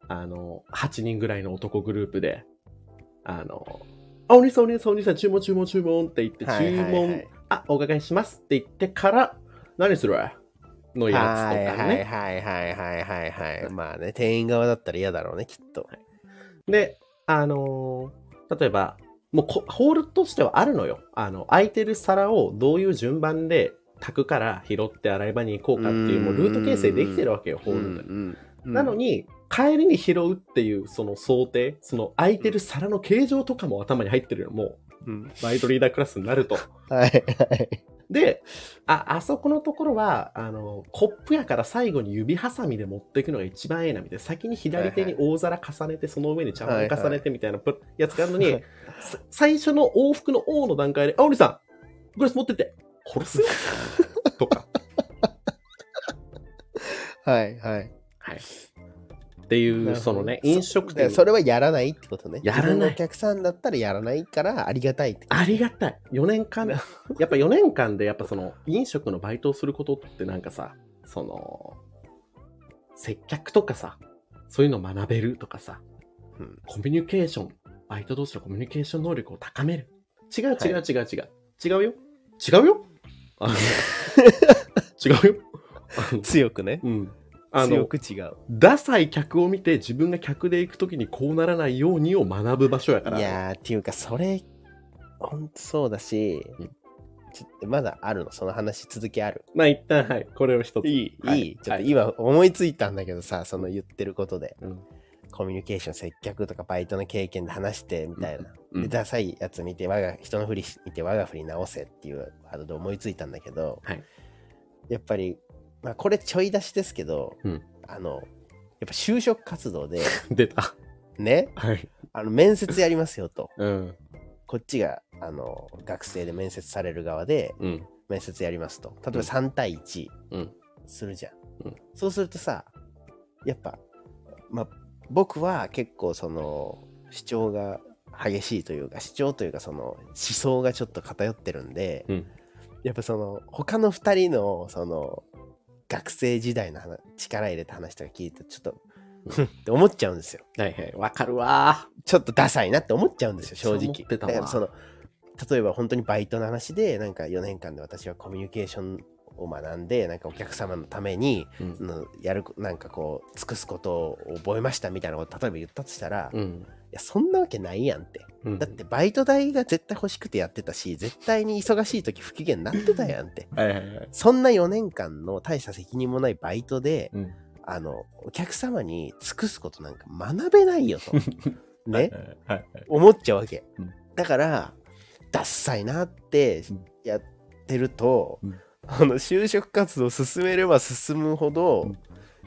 Speaker 1: あの、8人ぐらいの男グループで、あの、あ、お兄さんお兄さんお兄さん注文注文注文って言って、注文、
Speaker 2: はい
Speaker 1: あ、お伺いしますって言ってから、何するのやつとかね。
Speaker 2: はいはいはいはいはい。まあね、店員側だったら嫌だろうね、きっと。
Speaker 1: で、あのー例えば、もうこホールとしてはあるのよ。あの、空いてる皿をどういう順番で宅から拾って洗い場に行こうかっていう、もうルート形成できてるわけよ、ホールで。なのに、帰りに拾うっていうその想定、その空いてる皿の形状とかも頭に入ってるよ、も
Speaker 2: うん、
Speaker 1: う、バイトリーダークラスになると。
Speaker 2: はいはい。
Speaker 1: で、あ、あそこのところは、あの、コップやから最後に指ハサミで持っていくのが一番ええな、みたいな。先に左手に大皿重ねて、その上に茶碗重ねてみたいなプやつがあるのに、さ最初の往復の O の段階で、あ、おりさん、グラス持ってって、殺すよとか。
Speaker 2: は (laughs) いはい。
Speaker 1: はい。っていう、そのね、飲食店。
Speaker 2: それはやらないってことね。
Speaker 1: やらない
Speaker 2: お客さんだったらやらないからありがたいって。
Speaker 1: ありがたい。4年間、やっぱ4年間で、やっぱその、飲食のバイトをすることってなんかさ、その、接客とかさ、そういうのを学べるとかさ、
Speaker 2: うん
Speaker 1: コミュニケーション、バイト同士のコミュニケーション能力を高める。違う違う
Speaker 2: はい
Speaker 1: 違う違う。違うよ。違うよ。(laughs) 違うよ。
Speaker 2: 強くね。
Speaker 1: うん。あ
Speaker 2: 強
Speaker 1: の、
Speaker 2: く違う。
Speaker 1: ダサい客を見て自分が客で行くときにこうならないようにを学ぶ場所やから。
Speaker 2: いやー、っていうか、それ、ほんとそうだし、
Speaker 1: うん
Speaker 2: ちょっとまだあるの、その話続きある。
Speaker 1: まあ一旦はい、これを一つ。
Speaker 2: いい、
Speaker 1: はい
Speaker 2: いい。ちょっ
Speaker 1: はい
Speaker 2: と今思いついたんだけどさ、その言ってることで、
Speaker 1: うん
Speaker 2: コミュニケーション、接客とかバイトの経験で話してみたいな。
Speaker 1: うん
Speaker 2: で、ダサいやつ見て、我が、人のふり見て、我がふり直せっていうワードで思いついたんだけど、
Speaker 1: はい
Speaker 2: やっぱり、まあこれちょい出しですけど、
Speaker 1: うん
Speaker 2: あの、やっぱ就職活動で、(laughs)
Speaker 1: 出た。
Speaker 2: ね、
Speaker 1: はい。
Speaker 2: あの、面接やりますよと。
Speaker 1: うん。
Speaker 2: こっちが、あの、学生で面接される側で、
Speaker 1: うん。
Speaker 2: 面接やりますと。例えば
Speaker 1: うん
Speaker 2: 3対1
Speaker 1: うん。
Speaker 2: するじゃん。
Speaker 1: うん
Speaker 2: そうするとさ、やっぱ、まあ、僕は結構その、主張が激しいというか、主張というか、その、思想がちょっと偏ってるんで、
Speaker 1: うん。
Speaker 2: やっぱその、他の2人の、その、学生時代の話力入れた話とか聞いて、ちょっと、(laughs) って思っちゃうんですよ。
Speaker 1: はいはい。わかるわ
Speaker 2: ちょっとダサいなって思っちゃうんですよ、正直。だからその例えば本当にバイトの話で、なんか4年間で私はコミュニケーションを学んで、なんかお客様のために、
Speaker 1: うん
Speaker 2: やる、なんかこう、尽くすことを覚えましたみたいなこと例えば言ったとしたら、い
Speaker 1: うん。
Speaker 2: や、そんなわけないやんって。
Speaker 1: うん
Speaker 2: だってバイト代が絶対欲しくてやってたし、絶対に忙しい時不機嫌になってたやんって。
Speaker 1: はいはいはい。
Speaker 2: そんな4年間の大した責任もないバイトで、
Speaker 1: うん。
Speaker 2: あの、お客様に尽くすことなんか学べないよと。(laughs) ね？
Speaker 1: はいはい。
Speaker 2: 思っちゃうわけ。
Speaker 1: うん
Speaker 2: だから、ダッサいなって
Speaker 1: うん
Speaker 2: やってると、
Speaker 1: うん
Speaker 2: あの就職活動進めれば進むほど、
Speaker 1: うん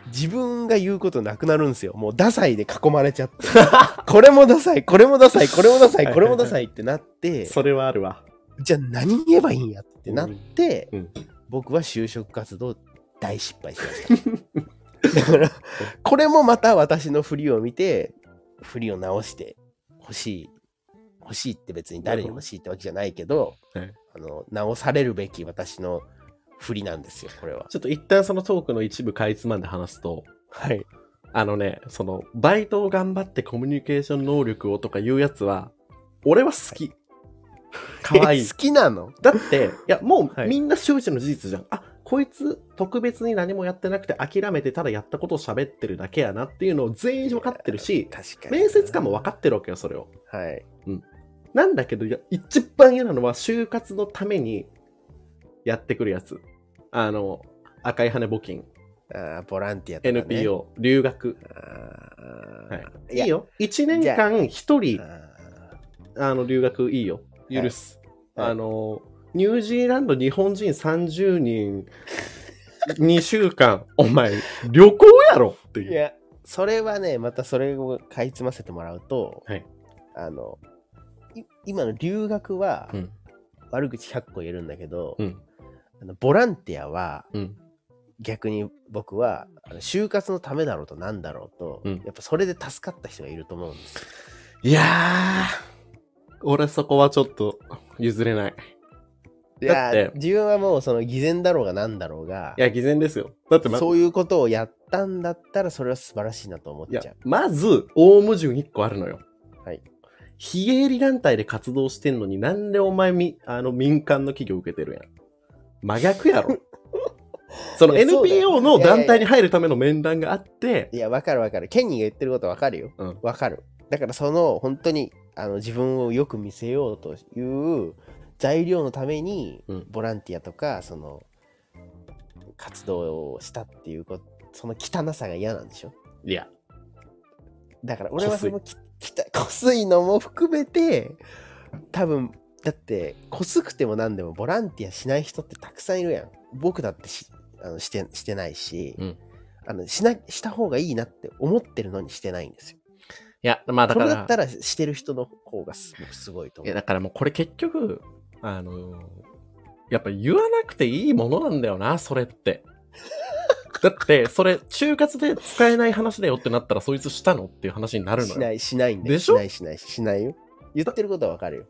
Speaker 2: 自分が言うことなくなるんですよ。もうダサいで囲まれちゃって。(laughs) これもダサい、これもダサい、これもダサい、これもダサいってなって、(laughs)
Speaker 1: それはあるわ。
Speaker 2: じゃあ何言えばいいんやってなって、
Speaker 1: うん。
Speaker 2: 僕は就職活動大失敗しました。だから、これもまた私の振りを見て、振りを直して欲しい。欲しいって別に誰に欲しいってわけじゃないけど、
Speaker 1: はい
Speaker 2: あの、直されるべき私の振りなんですよ、これは。
Speaker 1: ちょっと一旦そのトークの一部かいつまんで話すと、
Speaker 2: はい。
Speaker 1: あのね、その、バイトを頑張ってコミュニケーション能力をとかいうやつは、俺は好き。かわいい
Speaker 2: 好。きなの？
Speaker 1: だって、いや、もう
Speaker 2: はい
Speaker 1: みんな周知の事実じゃん。あ、こいつ特別に何もやってなくて諦めてただやったことを喋ってるだけやなっていうのを全員分かってるし、
Speaker 2: 確かに。
Speaker 1: 面接官も分かってるわけよ、それを。
Speaker 2: はい。
Speaker 1: なんだけど、いや一番嫌なのは就活のためにやってくるやつ。あの、赤い羽募金、
Speaker 2: あーボランティアとか、ね。
Speaker 1: NPO、留学。はい、
Speaker 2: いや
Speaker 1: いいよ。1年間一人、
Speaker 2: あ
Speaker 1: あの、留学いいよ。許す。
Speaker 2: はい
Speaker 1: あの、ニュージーランド日本人30人、2週間、(laughs) お前、旅行やろっていう。
Speaker 2: ーいや、それはね、またそれをかいつませてもらうと、
Speaker 1: はい
Speaker 2: あの、い今の留学は、
Speaker 1: うん。
Speaker 2: 悪口100個言えるんだけど、
Speaker 1: うん。
Speaker 2: あのボランティアは
Speaker 1: うん。
Speaker 2: 逆に僕はあの就活のためだろうとなんだろうと、
Speaker 1: うん
Speaker 2: やっぱそれで助かった人がいると思うんですよ。
Speaker 1: いやー、俺そこはちょっと譲れない。
Speaker 2: い
Speaker 1: だって
Speaker 2: や自分はもうその偽善だろうがなんだろうが
Speaker 1: いや、偽善ですよ。だってま、
Speaker 2: そういうことをやったんだったらそれは素晴らしいなと思っ
Speaker 1: いや
Speaker 2: ちゃう。
Speaker 1: まず、大矛盾1個あるのよ。
Speaker 2: はい。
Speaker 1: 非営利団体で活動してんのになんでお前み、あの民間の企業受けてるやん。真逆やろ。(laughs) その NPO の団体に入るための面談があって、
Speaker 2: いや、わかるわかる。ケニーが言ってることわかるよ。
Speaker 1: うん
Speaker 2: わかる。だからその本当にあの自分をよく見せようという材料のために、
Speaker 1: うん
Speaker 2: ボランティアとかその活動をしたっていうことその汚さが嫌なんでしょ
Speaker 1: いや、
Speaker 2: だから俺はそのききたこすいのも含めて多分だってこすくても何でもボランティアしない人ってたくさんいるやん。僕だってしあのしてしてないし、
Speaker 1: うん。
Speaker 2: あのしなした方がいいなって思ってるのにしてないんですよ。
Speaker 1: いや、まあだから、
Speaker 2: それだったらしてる人の方がす僕すごいと思う。
Speaker 1: いやだからもうこれ結局、あのーやっぱ言わなくていいものなんだよな、それって。(laughs) だって、それ、就活で使えない話だよってなったら、そいつしたのっていう話になるのよ。
Speaker 2: しないしないんだよ。
Speaker 1: でしょ？
Speaker 2: しないしないしないよ。言ってることはわかるよ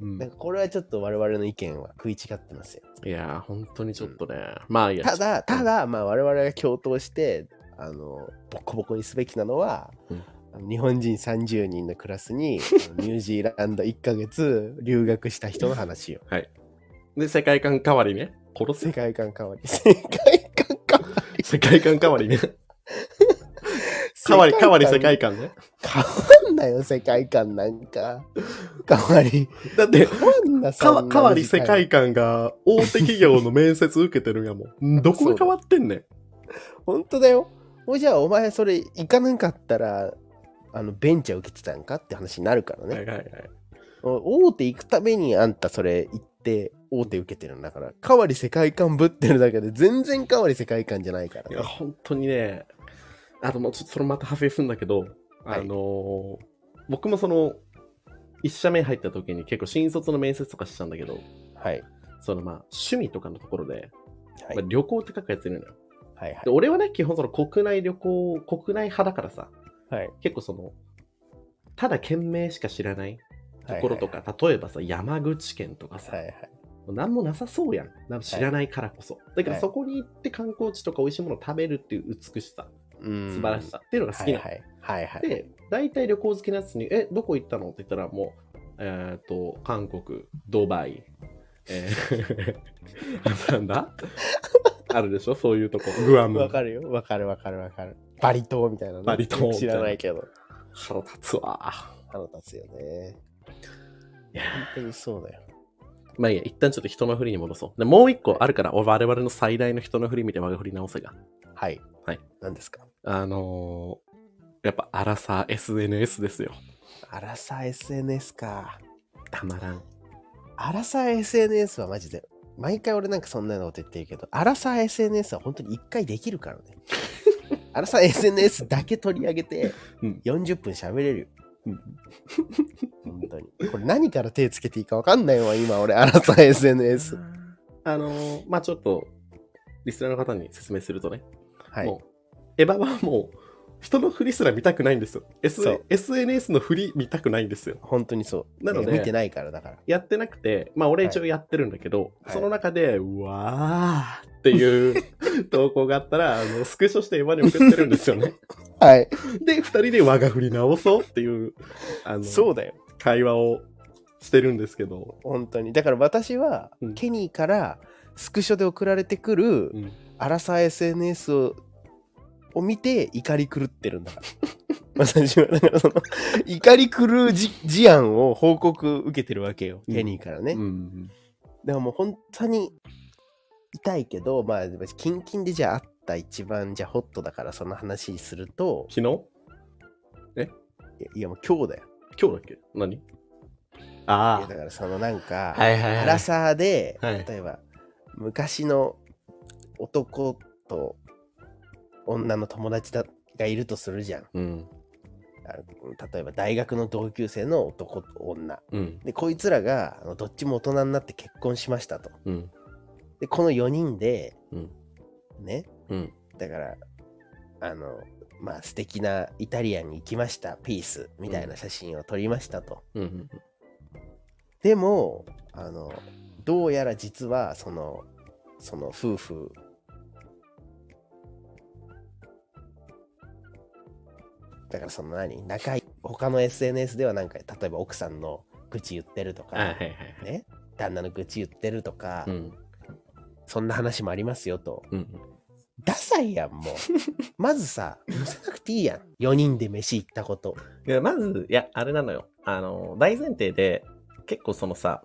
Speaker 1: うん
Speaker 2: なんかこれはちょっと我々の意見は食い違ってますよ
Speaker 1: いやー、本当にちょっとね。まあいいや。
Speaker 2: ただ、た
Speaker 1: だ、
Speaker 2: だ、まあ、我々が共闘して、あの、ボコボコにすべきなのは、日本人30人のクラスに、(laughs) ニュージーランド1ヶ月留学した人の話よ。
Speaker 1: で、世界観代わりね。殺
Speaker 2: 世
Speaker 1: せ。
Speaker 2: 界観変わり。世界観変わり。
Speaker 1: 世界観代わりね。代わり、代わり世界観ね。
Speaker 2: 変わんなよ、世界観なんか。変わり。
Speaker 1: だって、
Speaker 2: 変わんな、
Speaker 1: かわり世界観が大手企業の面接受けてるんやもん。どこが変わってんねん。
Speaker 2: 本当だよ。もうじゃあ、お前それ行かなかったら、あの、ベンチャー受けてたんかって話になるからね。
Speaker 1: はいはいはい。
Speaker 2: 大手行くためにあんたそれ行って大手受けてるんだから、かわり世界観ぶってるだけで全然かわり世界観じゃないから
Speaker 1: いや、
Speaker 2: ね。
Speaker 1: 本当にね、あともうちょっとそれまた派生するんだけど、
Speaker 2: はい
Speaker 1: あのー僕もその、一社目入った時に結構新卒の面接とかしたんだけど、
Speaker 2: はい。
Speaker 1: そのまあ趣味とかのところで、
Speaker 2: はい
Speaker 1: まあ、旅行って書くやついるのよ。
Speaker 2: はいはい
Speaker 1: で俺はね、基本その国内旅行、国内派だからさ、
Speaker 2: はい。
Speaker 1: 結構その、ただ県名しか知らないところとか、例えばさ、山口県とかさ、
Speaker 2: はいはい。
Speaker 1: なんもなさそうやん。なんか知らないからこそ。だから
Speaker 2: はい
Speaker 1: そこに行って観光地とか美味しいものを食べるっていう美しさ、
Speaker 2: うん
Speaker 1: 素晴らしさっていうのが好きなの。
Speaker 2: はいはい。はいはい。
Speaker 1: で、大体旅行好きなやつに、え、どこ行ったのって言ったら、もう、えっ、と、韓国、ドバイ、えー、(laughs) なんだ？あるでしょ？そういうとこ。グアム。
Speaker 2: わかるよ。わかるわかるわかる。バリ島みたいなね
Speaker 1: バリ島
Speaker 2: 知らないけど。
Speaker 1: 腹立つわ。
Speaker 2: 腹立つよね。
Speaker 1: いや
Speaker 2: 本当にそうだよ。
Speaker 1: まあいいや、一旦ちょっと人の振りに戻そう。でもう一個あるから、我々の最大の人の振り見て我が振り直せが。
Speaker 2: はい。
Speaker 1: はい。
Speaker 2: 何ですか？
Speaker 1: あのー、やっぱ、アラサー SNS ですよ。
Speaker 2: アラサー SNS か。
Speaker 1: たまらん。
Speaker 2: アラサー SNS はマジで、毎回俺なんかそんなようなこと言ってるけど、アラサー SNS は本当に一回できるからね。(laughs) アラサー SNS だけ取り上げて
Speaker 1: うん
Speaker 2: 40分喋れるよ。
Speaker 1: うん
Speaker 2: 本当に。これ何から手つけていいか分かんないわ、今俺、アラサー SNS。
Speaker 1: あのー、まあちょっと、リスナーの方に説明するとね、
Speaker 2: はい。
Speaker 1: もう、エヴァはもう、人の振りすら見たくないんですよ。SNS の振り見たくないんですよ。
Speaker 2: 本当にそう。
Speaker 1: なので
Speaker 2: 見てないからだから。
Speaker 1: やってなくて、まあ俺一応やってるんだけど、
Speaker 2: はい
Speaker 1: その中で、うわーっていう投稿があったら、(laughs) あの、スクショしてエヴァに送ってるんですよね。(laughs)
Speaker 2: はい。
Speaker 1: で、二人で我が振り直そうっていう、あの、
Speaker 2: そうだよ。
Speaker 1: 会話をしてるんですけど、
Speaker 2: 本当に。だから私は、
Speaker 1: うん
Speaker 2: ケニーからスクショで送られてくる
Speaker 1: うん
Speaker 2: アラサー SNS をを見て怒り狂ってるんだから。(laughs) 私は、だからその、怒り狂うじ事案を報告受けてるわけよ。
Speaker 1: うん
Speaker 2: ケニーからね。
Speaker 1: うん。
Speaker 2: でももう本当に痛いけど、まあ、キンキンでじゃああった一番じゃあホットだからその話すると、
Speaker 1: 昨日？
Speaker 2: いやいやもう今日だよ。
Speaker 1: 今日だっけ？何？
Speaker 2: い
Speaker 1: あ
Speaker 2: やだからそのなんか、
Speaker 1: はいはいはい
Speaker 2: アラサーで、
Speaker 1: はい
Speaker 2: 例えば昔の男と女の友達だがいるとするじゃん。
Speaker 1: うん。
Speaker 2: あ例えば大学の同級生の男と女。
Speaker 1: うん。
Speaker 2: で、こいつらがあのどっちも大人になって結婚しましたと。
Speaker 1: うん。
Speaker 2: で、この4人で、
Speaker 1: うん。
Speaker 2: ね、
Speaker 1: うん。
Speaker 2: だから、あの、まあ素敵なイタリアンに行きました、ピースみたいな写真を撮りましたと。
Speaker 1: うん。
Speaker 2: でも、あの、どうやら実は、その、その夫婦、だからその何仲いい、他の SNS ではなんか、例えば奥さんの愚痴言ってるとか、
Speaker 1: はいはいはい。
Speaker 2: ね、旦那の愚痴言ってるとか、
Speaker 1: うん。
Speaker 2: そんな話もありますよと。
Speaker 1: うん。
Speaker 2: ダサいやん、もう。(laughs) まずさ、載せなくていいやん。4人で飯行ったこと。
Speaker 1: いや、まず、いや、あれなのよ。あの、大前提で、結構そのさ、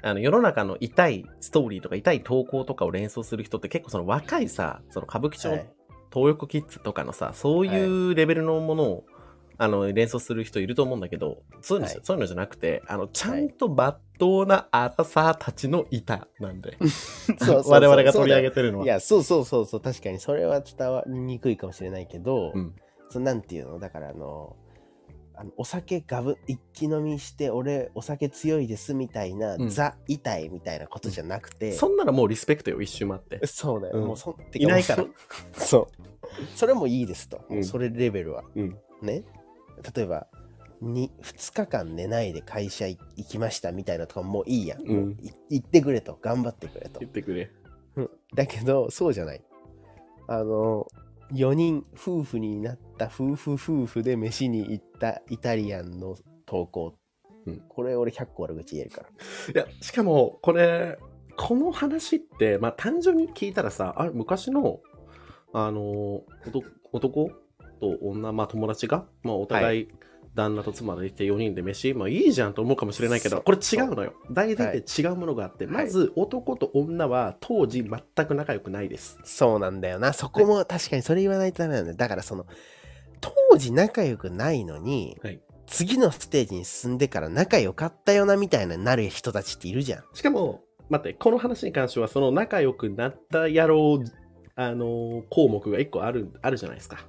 Speaker 1: あの世の中の痛いストーリーとか痛い投稿とかを連想する人って結構その若いさ、その歌舞伎町、
Speaker 2: はい
Speaker 1: 東横キッズとかのさ、そういうレベルのものを、あの連想する人いると思うんだけど、そういうの,、
Speaker 2: はい。
Speaker 1: そういうのじゃなくて、あのちゃんとまっとうなアラサーたちの板なんで、(laughs)
Speaker 2: そうそうそう (laughs)
Speaker 1: 我々が取り上げ
Speaker 2: て
Speaker 1: てるのは。
Speaker 2: いや、そうそうそうそう、確かにそれは伝わりにくいかもしれないけど、
Speaker 1: うん。
Speaker 2: そのなんていうの？だからあの、あのお酒がぶ一気飲みして俺お酒強いですみたいな、
Speaker 1: うん。
Speaker 2: ザ痛いみたいなことじゃなくて、
Speaker 1: そんなのもうリスペクトよ、一周回って。
Speaker 2: そうだよ、
Speaker 1: うん。
Speaker 2: もうそて
Speaker 1: いないから。
Speaker 2: もうそそう。それもいいですと、
Speaker 1: うん。
Speaker 2: もうそれレベルは。
Speaker 1: うん。
Speaker 2: ね。例えばに2日間寝ないで会社行きましたみたいなとかもういいやん、
Speaker 1: うん。
Speaker 2: い行ってくれと。頑張ってくれと。
Speaker 1: 言ってくれ。
Speaker 2: うん。だけどそうじゃない。あの4人夫婦になった夫婦夫婦で飯に行ったイタリアンの投稿、
Speaker 1: うん。
Speaker 2: これ俺100個悪口言えるから。
Speaker 1: いや、しかも、これ、この話って、まあ、単純に聞いたらさ、あれ、昔の、あの、男と女、まあ、友達が、まあ、お互い、旦那と妻でいて4人で飯、まあいいじゃんと思うかもしれないけど、これ違うのよ。大前提違うものがあって、
Speaker 2: はい。
Speaker 1: まず男と女は当時全く仲良くないです。
Speaker 2: そうなんだよな。そこも確かにそれ言わないとダメなんだよ。だからその当時仲良くないのに、
Speaker 1: はい。
Speaker 2: 次のステージに進んでから仲良かったよなみたいななる人たちっているじゃん。
Speaker 1: しかも、待って、この話に関しては、その仲良くなった野郎、あの項目が1個ある、あるじゃないですか。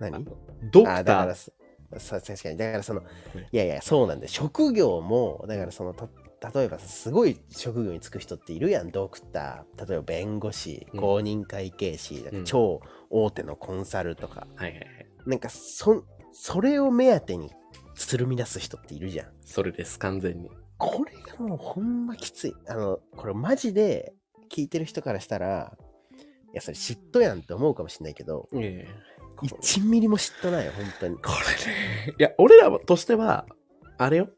Speaker 2: 何？
Speaker 1: ドクタ
Speaker 2: あだから確かに。だからその
Speaker 1: い
Speaker 2: いやいやそうなんで職業もだからそのた例えばさすごい職業に就く人っているやん。ドクター。例えば弁護士
Speaker 1: うん。
Speaker 2: 公認会計士、
Speaker 1: うん。
Speaker 2: 超大手のコンサルとか。
Speaker 1: はいはいはい。
Speaker 2: なんかそそれを目当てにつるみ出す人っているじゃん。
Speaker 1: それです、完全に。
Speaker 2: これがもうほんまきつい。あのこれマジで聞いてる人からしたらいやそれ嫉妬やんって思うかもしれないけど
Speaker 1: いやいや。これ
Speaker 2: 1ミリも嫉妬ないよ本当に
Speaker 1: これね。いや、俺らとしては、あれよ。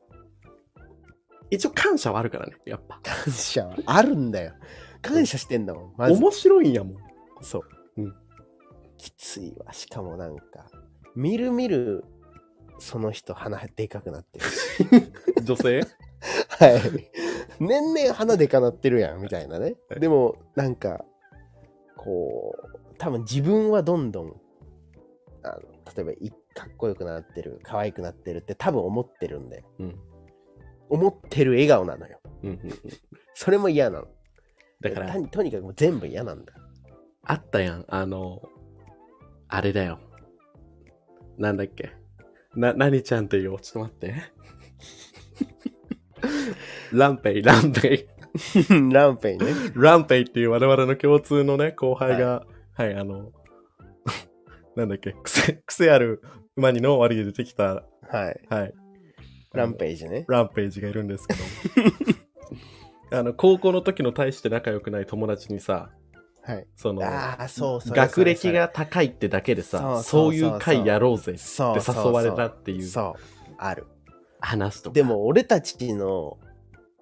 Speaker 1: 一応感謝はあるからね、やっぱ。
Speaker 2: 感謝はあるんだよ感謝してんだもんまず
Speaker 1: 面白いんやもん。
Speaker 2: そう。
Speaker 1: うん
Speaker 2: きついわ。しかもなんか、みるみる、その人鼻でかくなってるし。(laughs)
Speaker 1: 女性？(laughs)
Speaker 2: はい。年々鼻でかなってるやん、みたいなね
Speaker 1: は。い
Speaker 2: でも、なんか、こう、多分自分はどんどん、あの例えばい、かっこよくなってる、可愛くなってるって多分思ってるんで、
Speaker 1: うん。
Speaker 2: 思ってる笑顔なのよ。
Speaker 1: うんうんうん。
Speaker 2: それも嫌なの。
Speaker 1: だから
Speaker 2: と、にかくもう全部嫌なんだ。
Speaker 1: あったやん。あの、あれだよ。なんだっけ。な、何ちゃんって言おう。ちょっと待って。(laughs) ランペイ、ランペイ。(laughs)
Speaker 2: ランペイね。
Speaker 1: ランペイっていう我々の共通のね、後輩が、はい、あの、なんだっけ、癖、癖ある馬にの割りで出てきた、
Speaker 2: はい。
Speaker 1: はい。
Speaker 2: ランページね。
Speaker 1: ランページがいるんですけど、(laughs) あの、高校の時の大して仲良くない友達にさ、
Speaker 2: はい。
Speaker 1: その、
Speaker 2: ああ、そうそう。
Speaker 1: 学歴が高いってだけでさ、
Speaker 2: そう
Speaker 1: いう会やろうぜって誘われたっていう
Speaker 2: そう、ある。
Speaker 1: 話とか。
Speaker 2: で、も俺たちの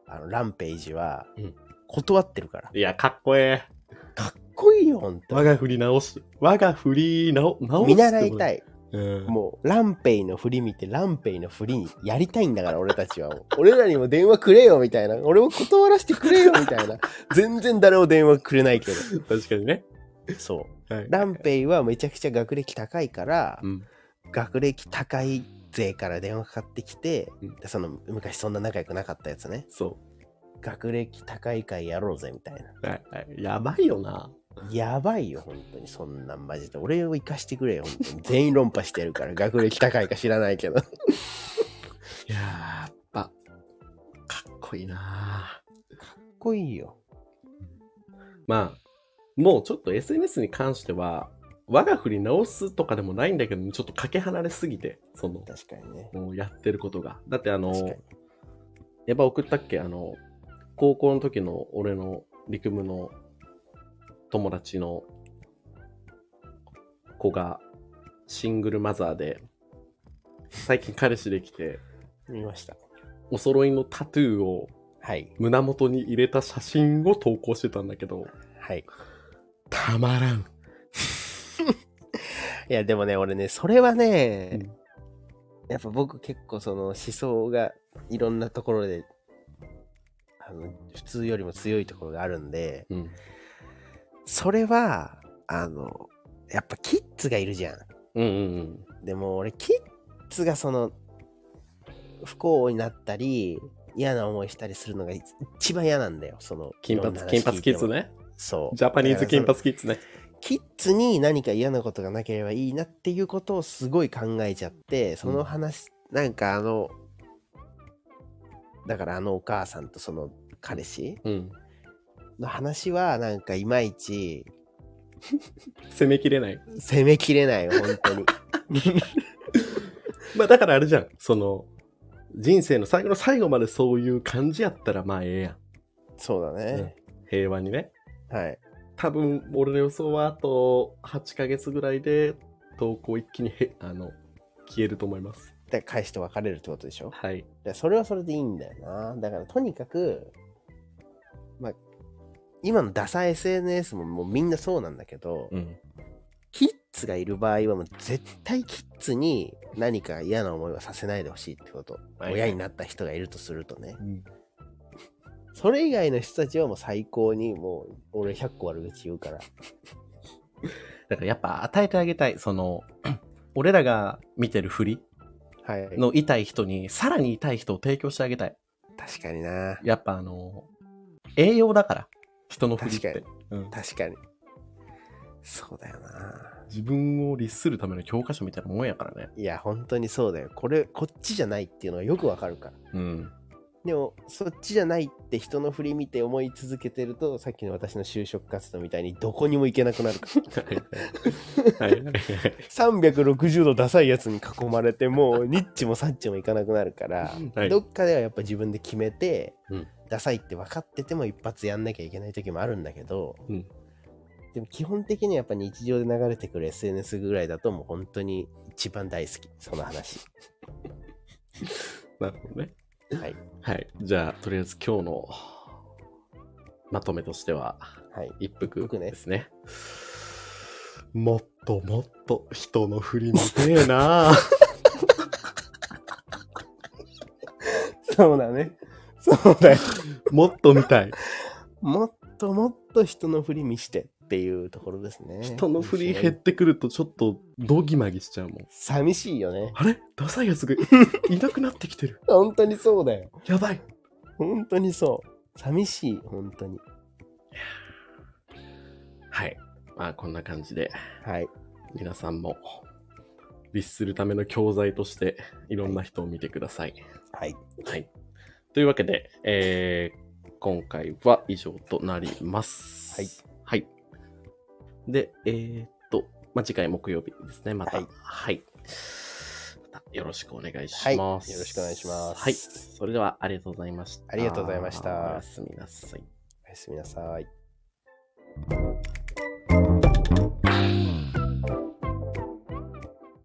Speaker 2: あのランページは
Speaker 1: うん
Speaker 2: 断ってるから。
Speaker 1: いや、かっこえ
Speaker 2: かっこいいよ、ほん
Speaker 1: え。
Speaker 2: と
Speaker 1: 我。が振り直し、我が振り直、直す
Speaker 2: 見習いた
Speaker 1: い。
Speaker 2: い。
Speaker 1: うん、
Speaker 2: もう、ランペイの振り見て、ランペイの振りにやりたいんだから、俺たちは。(laughs) 俺らにも電話くれよ、みたいな。俺も断らせてくれよ、みたいな。(laughs) 全然誰も電話くれないけ
Speaker 1: 確かにね。
Speaker 2: ど。そう。
Speaker 1: はい、
Speaker 2: ランペイはめちゃくちゃ学歴高いから、
Speaker 1: うん。
Speaker 2: 学歴高い勢から電話かかってきて、
Speaker 1: うん
Speaker 2: でその昔そんな仲良くなかったやつね。
Speaker 1: そ
Speaker 2: 学歴高い会やろうぜ、みたいな。
Speaker 1: う。はいはい、やばいよな。
Speaker 2: やばいよ、本当に。そんなんマジで。俺を生かしてくれよ、本当に。全員論破してるから、(laughs) 学歴高いか知らないけど。(laughs)
Speaker 1: いやっぱ、かっこいいな
Speaker 2: かっこいいよ。
Speaker 1: まあ、もうちょっと SNS に関しては、我が振り直すとかでもないんだけど、ちょっとかけ離れすぎて、その、
Speaker 2: 確かにね。
Speaker 1: もうやってることが。だってあのやっぱ送ったっけ？あの、高校の時の俺の陸務の友達の子がシングルマザーで、最近彼氏できて、
Speaker 2: 見ました。
Speaker 1: お揃いのタトゥーを
Speaker 2: はい。
Speaker 1: 胸元に入れた写真を投稿してたんだけど、
Speaker 2: はい。
Speaker 1: たまらん。(laughs)
Speaker 2: いや、でもね、俺ね、それはね、
Speaker 1: うん
Speaker 2: やっぱ僕結構その思想がいろんなところであの普通よりも強いところがあるんで、
Speaker 1: うん。
Speaker 2: それは、あの、やっぱキッズがいるじゃん。
Speaker 1: うんうん
Speaker 2: でも俺、キッズがその、不幸になったり、嫌な思いしたりするのが一一番嫌なんだよ。その、
Speaker 1: 金髪、金髪キッズ。ね。
Speaker 2: そう。
Speaker 1: ジャパニーズ金髪キッズね。
Speaker 2: キッズに何か嫌なことがなければいいなっていうことをすごい考えちゃって、その話、なんかあの、だからあのお母さんとその彼氏
Speaker 1: うん。
Speaker 2: の話はなんかいまいち
Speaker 1: 攻めきれない。
Speaker 2: 攻めきれないよ、本当に。(laughs)
Speaker 1: まあだからあれじゃん。その、人生の最後の最後までそういう感じやったらまあええやん。
Speaker 2: そうだね。
Speaker 1: 平和にね。
Speaker 2: はい。
Speaker 1: 多分、俺の予想はあと8ヶ月ぐらいで投稿一気にへ、あの、消えると思います。
Speaker 2: で、返して別れるってことでしょ？
Speaker 1: はい。
Speaker 2: でそれはそれでいいんだよな。だからとにかく、まあ、今のダサ SNS ももうみんなそうなんだけど、
Speaker 1: うん。
Speaker 2: キッズがいる場合はもう絶対キッズに何か嫌な思いはさせないでほしいってこと。
Speaker 1: はい
Speaker 2: 親になった人がいるとするとね。
Speaker 1: うん
Speaker 2: それ以外の人たちはもう最高にもう俺100個悪口言うから。(laughs)
Speaker 1: だからやっぱ与えてあげたい。その、(clears throat) 俺らが見てる振り
Speaker 2: はい。
Speaker 1: の痛い人に、さらに痛い人を提供してあげたい。
Speaker 2: 確かにな。
Speaker 1: やっぱあの、栄養だから。人の振りっ
Speaker 2: 確
Speaker 1: て。うん、
Speaker 2: 確かに。そうだよな。
Speaker 1: 自分を律するための教科書みたいなもんやからね。
Speaker 2: いや、本当にそうだよ。これ、こっちじゃないっていうのはよくわかるから。
Speaker 1: うん。
Speaker 2: でも、そっちじゃないって人の振り見て思い続けてると、さっきの私の就職活動みたいにどこにも行けなくなるから。
Speaker 1: は (laughs) いはいはい。
Speaker 2: 360度ダサいやつに囲まれて、もうニッチもサッチも行かなくなるから、
Speaker 1: はい
Speaker 2: どっかではやっぱ自分で決めて、
Speaker 1: うん
Speaker 2: ダサいって分かってても一発やんなきゃいけない時もあるんだけど、
Speaker 1: うん
Speaker 2: でも基本的にやっぱ日常で流れてくる SNS ぐらいだともう本当に一番大好き、その話。(laughs)
Speaker 1: なるほどね。
Speaker 2: はい。
Speaker 1: はい。じゃあ、とりあえず今日のまとめとしては、
Speaker 2: はい。
Speaker 1: 一服ですね。もっともっと人の振り見てえな (laughs)
Speaker 2: そうだね。(laughs) そうだよ。
Speaker 1: もっと見たい。
Speaker 2: もっともっと人の振り見してっていうところですね。
Speaker 1: 人の振り減ってくるとちょっとドギマギしちゃうもん。
Speaker 2: 寂しいよね。
Speaker 1: あれ？ダサいやつが (laughs) いなくなってきてる。
Speaker 2: 本当にそうだよ。
Speaker 1: やばい。
Speaker 2: 本当にそう。寂しい、本当に。
Speaker 1: はい。まあこんな感じで
Speaker 2: はい。
Speaker 1: 皆さんも律するための教材としていろんな人を見てください。
Speaker 2: はい。
Speaker 1: はい。というわけで、えー今回は以上となります。
Speaker 2: はい。
Speaker 1: はい。で、えーっと、まあ、次回木曜日ですね、また。
Speaker 2: は
Speaker 1: はいい。またよろしくお願いし
Speaker 2: はい
Speaker 1: ます。
Speaker 2: よろしくお願いします
Speaker 1: はい。それではありがとうございました。
Speaker 2: ありがとうございました
Speaker 1: おやすみなさい。
Speaker 2: おやすみなさい。